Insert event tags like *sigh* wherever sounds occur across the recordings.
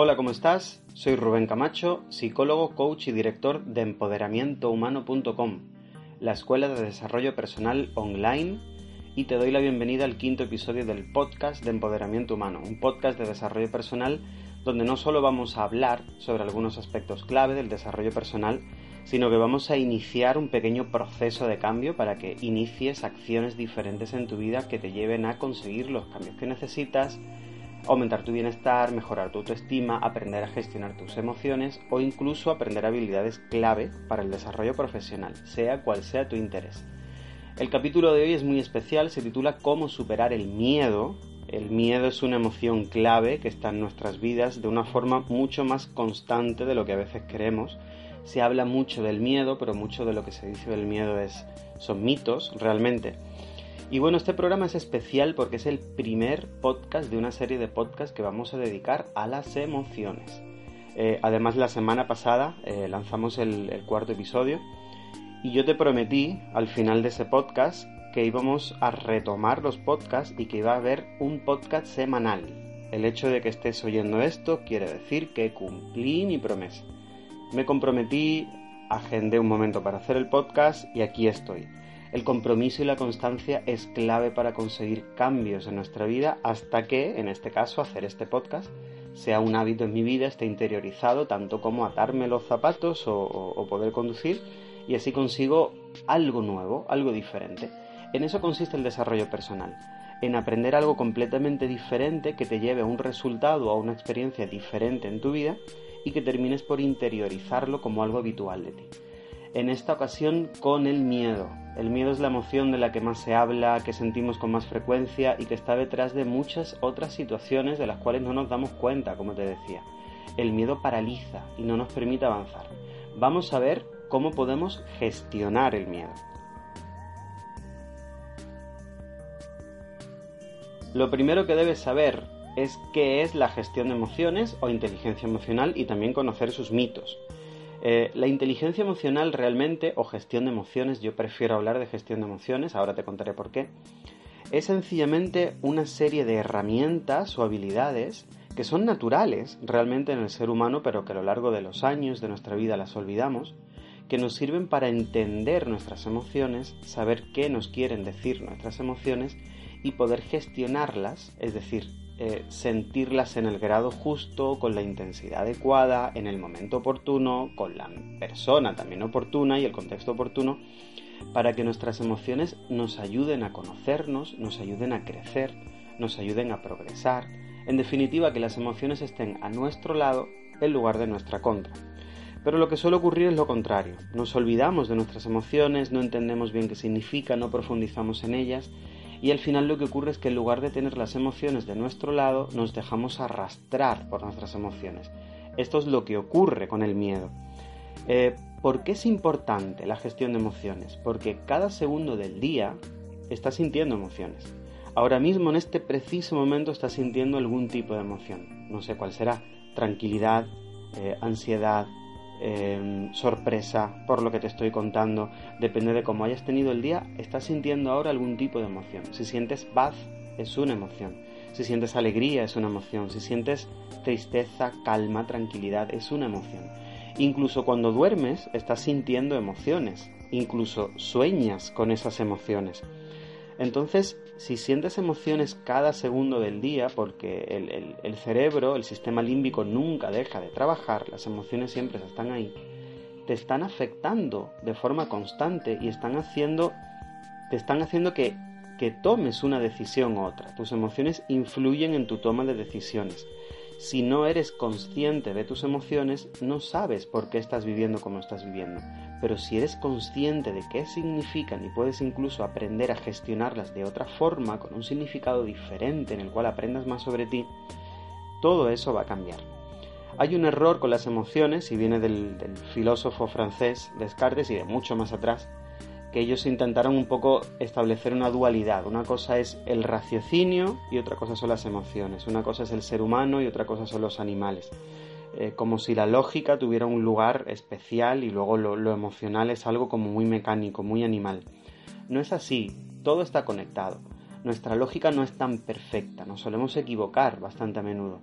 Hola, ¿cómo estás? Soy Rubén Camacho, psicólogo, coach y director de empoderamientohumano.com, la escuela de desarrollo personal online, y te doy la bienvenida al quinto episodio del podcast de Empoderamiento Humano, un podcast de desarrollo personal donde no solo vamos a hablar sobre algunos aspectos clave del desarrollo personal, sino que vamos a iniciar un pequeño proceso de cambio para que inicies acciones diferentes en tu vida que te lleven a conseguir los cambios que necesitas, aumentar tu bienestar, mejorar tu autoestima, aprender a gestionar tus emociones o incluso aprender habilidades clave para el desarrollo profesional, sea cual sea tu interés. El capítulo de hoy es muy especial, se titula Cómo superar el miedo. El miedo es una emoción clave que está en nuestras vidas de una forma mucho más constante de lo que a veces creemos. Se habla mucho del miedo, pero mucho de lo que se dice del miedo es son mitos realmente. Y bueno, este programa es especial porque es el primer podcast de una serie de podcasts que vamos a dedicar a las emociones. Eh, además, la semana pasada eh, lanzamos el, cuarto episodio y yo te prometí al final de ese podcast que íbamos a retomar los podcasts y que iba a haber un podcast semanal. El hecho de que estés oyendo esto quiere decir que cumplí mi promesa. Me comprometí, agendé un momento para hacer el podcast y aquí estoy. El compromiso y la constancia es clave para conseguir cambios en nuestra vida hasta que, en este caso, hacer este podcast sea un hábito en mi vida, esté interiorizado tanto como atarme los zapatos o, poder conducir y así consigo algo nuevo, algo diferente. En eso consiste el desarrollo personal, en aprender algo completamente diferente que te lleve a un resultado a una experiencia diferente en tu vida y que termines por interiorizarlo como algo habitual de ti en esta ocasión con el miedo. El miedo es la emoción de la que más se habla, que sentimos con más frecuencia y que está detrás de muchas otras situaciones de las cuales no nos damos cuenta, como te decía. El miedo paraliza y no nos permite avanzar. Vamos a ver cómo podemos gestionar el miedo. Lo primero que debes saber es qué es la gestión de emociones o inteligencia emocional y también conocer sus mitos. Eh, la inteligencia emocional realmente, o gestión de emociones, yo prefiero hablar de gestión de emociones, ahora te contaré por qué, es sencillamente una serie de herramientas o habilidades que son naturales realmente en el ser humano, pero que a lo largo de los años de nuestra vida las olvidamos, que nos sirven para entender nuestras emociones, saber qué nos quieren decir nuestras emociones y poder gestionarlas, es decir, eh, sentirlas en el grado justo, con la intensidad adecuada, en el momento oportuno, con la persona también oportuna y el contexto oportuno, para que nuestras emociones nos ayuden a conocernos, nos ayuden a crecer, nos ayuden a progresar, en definitiva que las emociones estén a nuestro lado en lugar de nuestra contra. Pero lo que suele ocurrir es lo contrario. Nos olvidamos de nuestras emociones, no entendemos bien qué significa, no profundizamos en ellas y al final lo que ocurre es que en lugar de tener las emociones de nuestro lado, nos dejamos arrastrar por nuestras emociones. Esto es lo que ocurre con el miedo. Eh, ¿Por qué es importante la gestión de emociones? Porque cada segundo del día estás sintiendo emociones. Ahora mismo, en este preciso momento, estás sintiendo algún tipo de emoción. No sé cuál será. Tranquilidad, eh, ansiedad, Em, sorpresa por lo que te estoy contando, depende de cómo hayas tenido el día, estás sintiendo ahora algún tipo de emoción. Si sientes paz, es una emoción. Si sientes alegría, es una emoción. Si sientes tristeza, calma, tranquilidad, es una emoción. Incluso cuando duermes, estás sintiendo emociones. Incluso sueñas con esas emociones. Entonces, si sientes emociones cada segundo del día, porque el, cerebro, el sistema límbico nunca deja de trabajar, las emociones siempre están ahí, te están afectando de forma constante y están haciendo, te están haciendo que, que tomes una decisión u otra. Tus emociones influyen en tu toma de decisiones. Si no eres consciente de tus emociones, no sabes por qué estás viviendo como estás viviendo. Pero si eres consciente de qué significan y puedes incluso aprender a gestionarlas de otra forma, con un significado diferente en el cual aprendas más sobre ti, todo eso va a cambiar. Hay un error con las emociones y viene del, del filósofo francés Descartes y de mucho más atrás, que ellos intentaron un poco establecer una dualidad. Una cosa es el raciocinio y otra cosa son las emociones. Una cosa es el ser humano y otra cosa son los animales. Eh, como si la lógica tuviera un lugar especial y luego lo, lo emocional es algo como muy mecánico, muy animal. No es así, todo está conectado. Nuestra lógica no es tan perfecta, nos solemos equivocar bastante a menudo.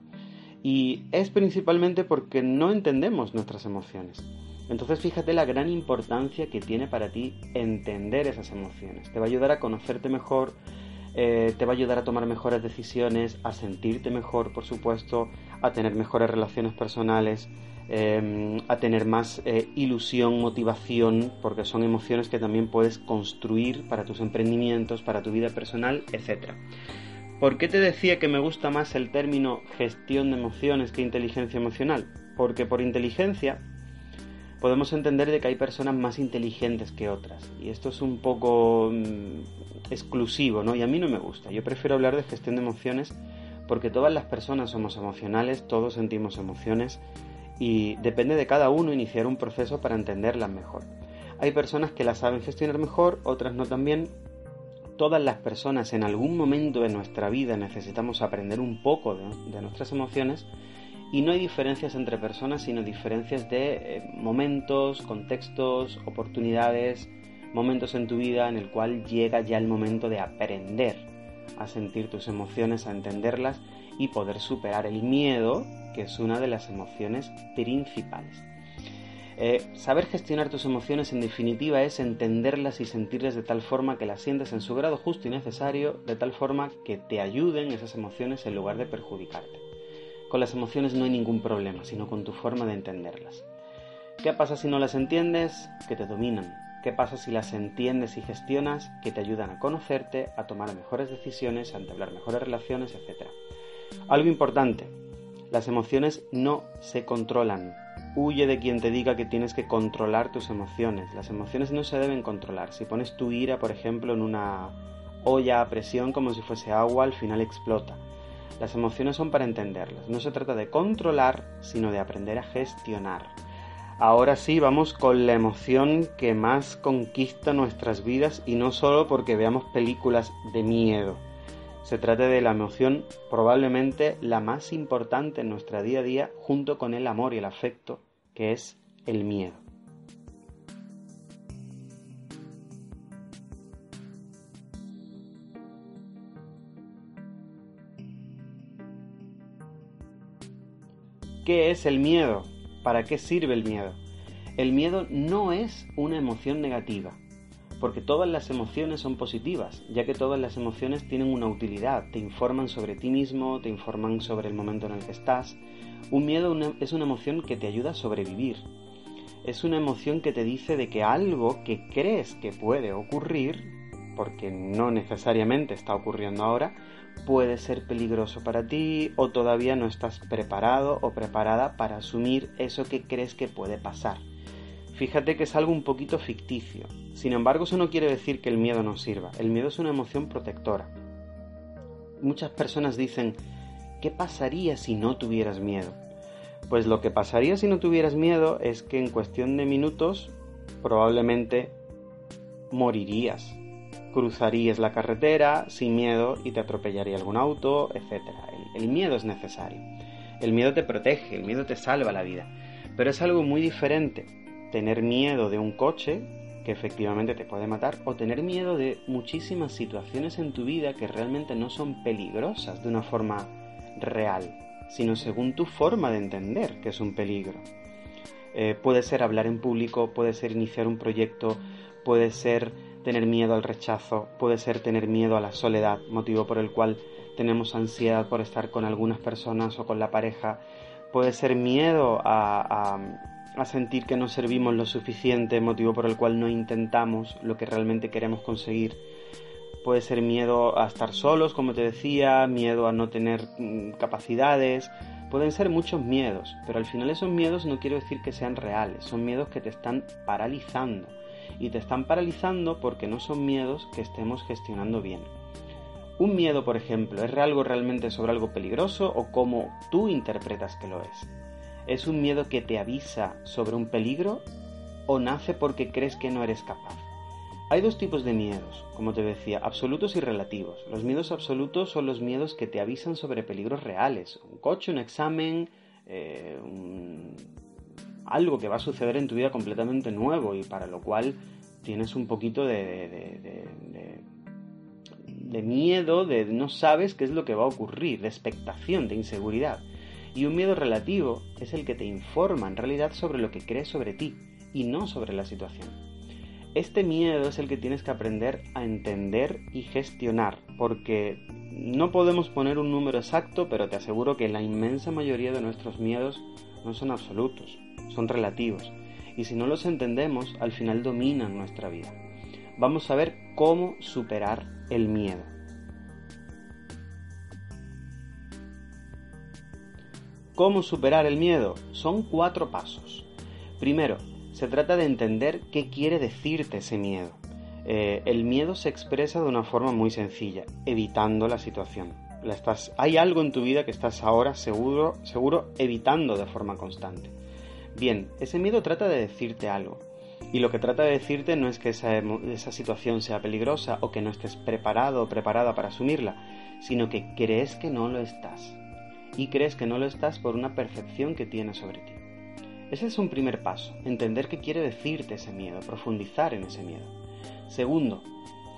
Y es principalmente porque no entendemos nuestras emociones. Entonces fíjate la gran importancia que tiene para ti entender esas emociones. Te va a ayudar a conocerte mejor, eh, te va a ayudar a tomar mejores decisiones, a sentirte mejor, por supuesto, a tener mejores relaciones personales, em, a tener más eh, ilusión, motivación, porque son emociones que también puedes construir para tus emprendimientos, para tu vida personal, etc. ¿Por qué te decía que me gusta más el término gestión de emociones que inteligencia emocional? Porque por inteligencia podemos entender de que hay personas más inteligentes que otras. Y esto es un poco mm, exclusivo, ¿no? Y a mí no me gusta. Yo prefiero hablar de gestión de emociones porque todas las personas somos emocionales, todos sentimos emociones y depende de cada uno iniciar un proceso para entenderlas mejor. Hay personas que las saben gestionar mejor, otras no tan bien. Todas las personas en algún momento de nuestra vida necesitamos aprender un poco de nuestras emociones y no hay diferencias entre personas, sino diferencias de eh, momentos, contextos, oportunidades, momentos en tu vida en el cual llega ya el momento de aprender a sentir tus emociones, a entenderlas y poder superar el miedo, que es una de las emociones principales. Eh, saber gestionar tus emociones en definitiva es entenderlas y sentirlas de tal forma que las sientes en su grado justo y necesario, de tal forma que te ayuden esas emociones en lugar de perjudicarte. Con las emociones no hay ningún problema, sino con tu forma de entenderlas. ¿Qué pasa si no las entiendes? Que te dominan. ¿Qué pasa si las entiendes y gestionas? Que te ayudan a conocerte, a tomar mejores decisiones, a entablar mejores relaciones, etc. Algo importante, las emociones no se controlan. Huye de quien te diga que tienes que controlar tus emociones. Las emociones no se deben controlar. Si pones tu ira, por ejemplo, en una olla a presión como si fuese agua, al final explota. Las emociones son para entenderlas. No se trata de controlar, sino de aprender a gestionar. Ahora sí, vamos con la emoción que más conquista nuestras vidas y no solo porque veamos películas de miedo. Se trata de la emoción probablemente la más importante en nuestra día a día junto con el amor y el afecto, que es el miedo. ¿Qué es el miedo? ¿Para qué sirve el miedo? El miedo no es una emoción negativa, porque todas las emociones son positivas, ya que todas las emociones tienen una utilidad, te informan sobre ti mismo, te informan sobre el momento en el que estás. Un miedo es una emoción que te ayuda a sobrevivir. Es una emoción que te dice de que algo que crees que puede ocurrir, porque no necesariamente está ocurriendo ahora, puede ser peligroso para ti o todavía no estás preparado o preparada para asumir eso que crees que puede pasar. Fíjate que es algo un poquito ficticio. Sin embargo, eso no quiere decir que el miedo no sirva. El miedo es una emoción protectora. Muchas personas dicen, ¿qué pasaría si no tuvieras miedo? Pues lo que pasaría si no tuvieras miedo es que en cuestión de minutos probablemente morirías cruzarías la carretera sin miedo y te atropellaría algún auto, etc. El, miedo es necesario. El miedo te protege, el miedo te salva la vida. Pero es algo muy diferente tener miedo de un coche que efectivamente te puede matar o tener miedo de muchísimas situaciones en tu vida que realmente no son peligrosas de una forma real, sino según tu forma de entender que es un peligro. Eh, puede ser hablar en público, puede ser iniciar un proyecto, puede ser tener miedo al rechazo, puede ser tener miedo a la soledad, motivo por el cual tenemos ansiedad por estar con algunas personas o con la pareja, puede ser miedo a, a, sentir que no servimos lo suficiente, motivo por el cual no intentamos lo que realmente queremos conseguir, puede ser miedo a estar solos, como te decía, miedo a no tener mm, capacidades, pueden ser muchos miedos, pero al final esos miedos no quiero decir que sean reales, son miedos que te están paralizando y te están paralizando porque no son miedos que estemos gestionando bien. Un miedo, por ejemplo, ¿es algo realmente sobre algo peligroso o cómo tú interpretas que lo es? ¿Es un miedo que te avisa sobre un peligro o nace porque crees que no eres capaz? Hay dos tipos de miedos, como te decía, absolutos y relativos. Los miedos absolutos son los miedos que te avisan sobre peligros reales. Un coche, un examen, eh, un algo que va a suceder en tu vida completamente nuevo y para lo cual tienes un poquito de, de, miedo, de no sabes qué es lo que va a ocurrir, de expectación, de inseguridad. Y un miedo relativo es el que te informa en realidad sobre lo que crees sobre ti y no sobre la situación. Este miedo es el que tienes que aprender a entender y gestionar, porque no podemos poner un número exacto, pero te aseguro que la inmensa mayoría de nuestros miedos no son absolutos, son relativos. Y si no los entendemos, al final dominan nuestra vida. Vamos a ver cómo superar el miedo. ¿Cómo superar el miedo? Son cuatro pasos. Primero, se trata de entender qué quiere decirte ese miedo. Eh, el miedo se expresa de una forma muy sencilla, evitando la situación. estás, hay algo en tu vida que estás ahora seguro, seguro evitando de forma constante. Bien, ese miedo trata de decirte algo. Y lo que trata de decirte no es que esa, situación sea peligrosa o que no estés preparado o preparada para asumirla, sino que crees que no lo estás. Y crees que no lo estás por una percepción que tienes sobre ti. Ese es un primer paso, entender qué quiere decirte ese miedo, profundizar en ese miedo. Segundo,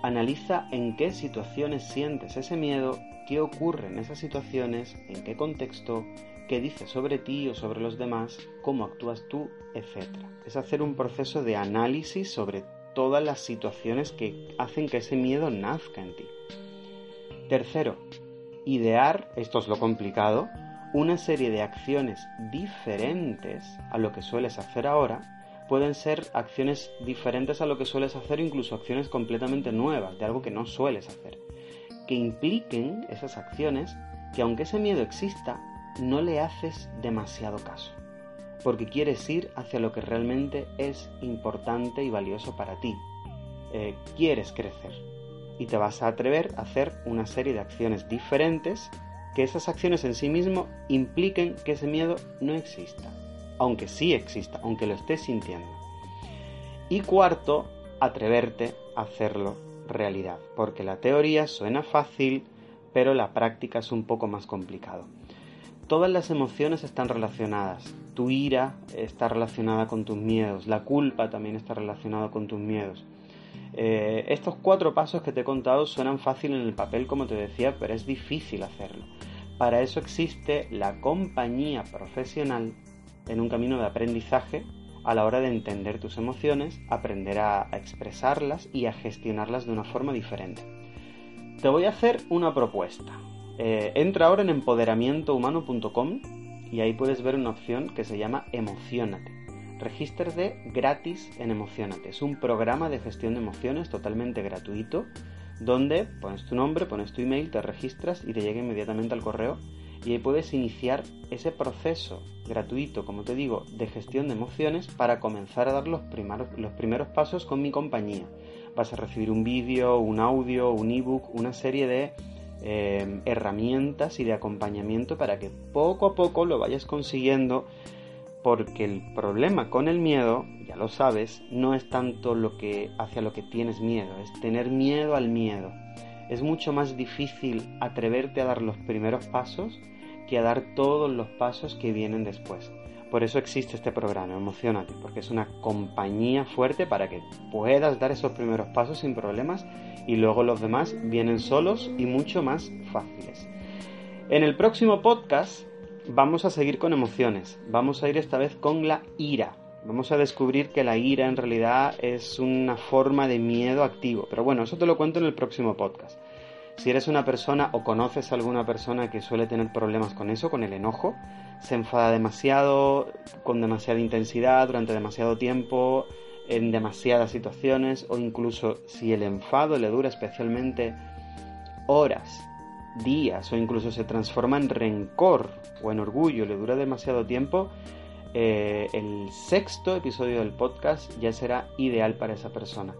analiza en qué situaciones sientes ese miedo, qué ocurre en esas situaciones, en qué contexto, qué dice sobre ti o sobre los demás, cómo actúas tú, etc. Es hacer un proceso de análisis sobre todas las situaciones que hacen que ese miedo nazca en ti. Tercero, idear, esto es lo complicado, una serie de acciones diferentes a lo que sueles hacer ahora, pueden ser acciones diferentes a lo que sueles hacer, incluso acciones completamente nuevas, de algo que no sueles hacer, que impliquen esas acciones que aunque ese miedo exista, no le haces demasiado caso, porque quieres ir hacia lo que realmente es importante y valioso para ti. Eh, quieres crecer y te vas a atrever a hacer una serie de acciones diferentes que esas acciones en sí mismo impliquen que ese miedo no exista, aunque sí exista, aunque lo estés sintiendo. Y cuarto, atreverte a hacerlo realidad, porque la teoría suena fácil, pero la práctica es un poco más complicado. Todas las emociones están relacionadas. Tu ira está relacionada con tus miedos, la culpa también está relacionada con tus miedos. Eh, estos cuatro pasos que te he contado suenan fácil en el papel, como te decía, pero es difícil hacerlo. Para eso existe la compañía profesional en un camino de aprendizaje a la hora de entender tus emociones, aprender a, expresarlas y a gestionarlas de una forma diferente. Te voy a hacer una propuesta. Eh, entra ahora en empoderamientohumano.com y ahí puedes ver una opción que se llama Emocionate Regístrate gratis en Emocionate. Es un programa de gestión de emociones totalmente gratuito donde pones tu nombre, pones tu email, te registras y te llega inmediatamente al correo y ahí puedes iniciar ese proceso gratuito, como te digo, de gestión de emociones para comenzar a dar los primeros, los primeros pasos con mi compañía. Vas a recibir un vídeo, un audio, un ebook, una serie de eh, herramientas y de acompañamiento para que poco a poco lo vayas consiguiendo porque el problema con el miedo, ya lo sabes, no es tanto lo que hacia lo que tienes miedo, es tener miedo al miedo. Es mucho más difícil atreverte a dar los primeros pasos que a dar todos los pasos que vienen después. Por eso existe este programa, Emocionate, porque es una compañía fuerte para que puedas dar esos primeros pasos sin problemas y luego los demás vienen solos y mucho más fáciles. En el próximo podcast vamos a seguir con emociones. Vamos a ir esta vez con la ira. Vamos a descubrir que la ira en realidad es una forma de miedo activo. Pero bueno, eso te lo cuento en el próximo podcast. Si eres una persona o conoces a alguna persona que suele tener problemas con eso, con el enojo, se enfada demasiado, con demasiada intensidad, durante demasiado tiempo, en demasiadas situaciones, o incluso si el enfado le dura especialmente horas, días o incluso se transforma en rencor o en orgullo, le dura demasiado tiempo, eh, el sexto episodio del podcast ya será ideal para esa persona.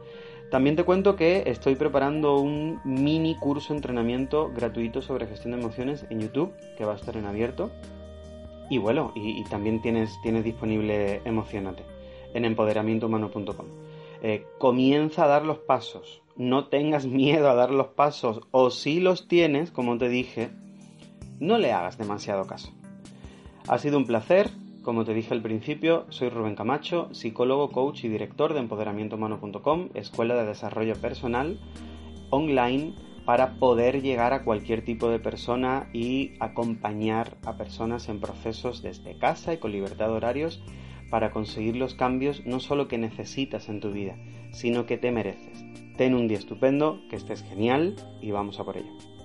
También te cuento que estoy preparando un mini curso de entrenamiento gratuito sobre gestión de emociones en YouTube, que va a estar en abierto. Y bueno, y, también tienes, tienes disponible Emocionate en empoderamientohumano.com. Eh, comienza a dar los pasos, no tengas *laughs* miedo a dar los pasos o si los tienes, como te dije, no le hagas demasiado caso. Ha sido un placer, como te dije al principio, soy Rubén Camacho, psicólogo, coach y director de empoderamientohumano.com, escuela de desarrollo personal online para poder llegar a cualquier tipo de persona y acompañar a personas en procesos desde casa y con libertad de horarios para conseguir los cambios no solo que necesitas en tu vida, sino que te mereces. Ten un día estupendo, que estés genial y vamos a por ello.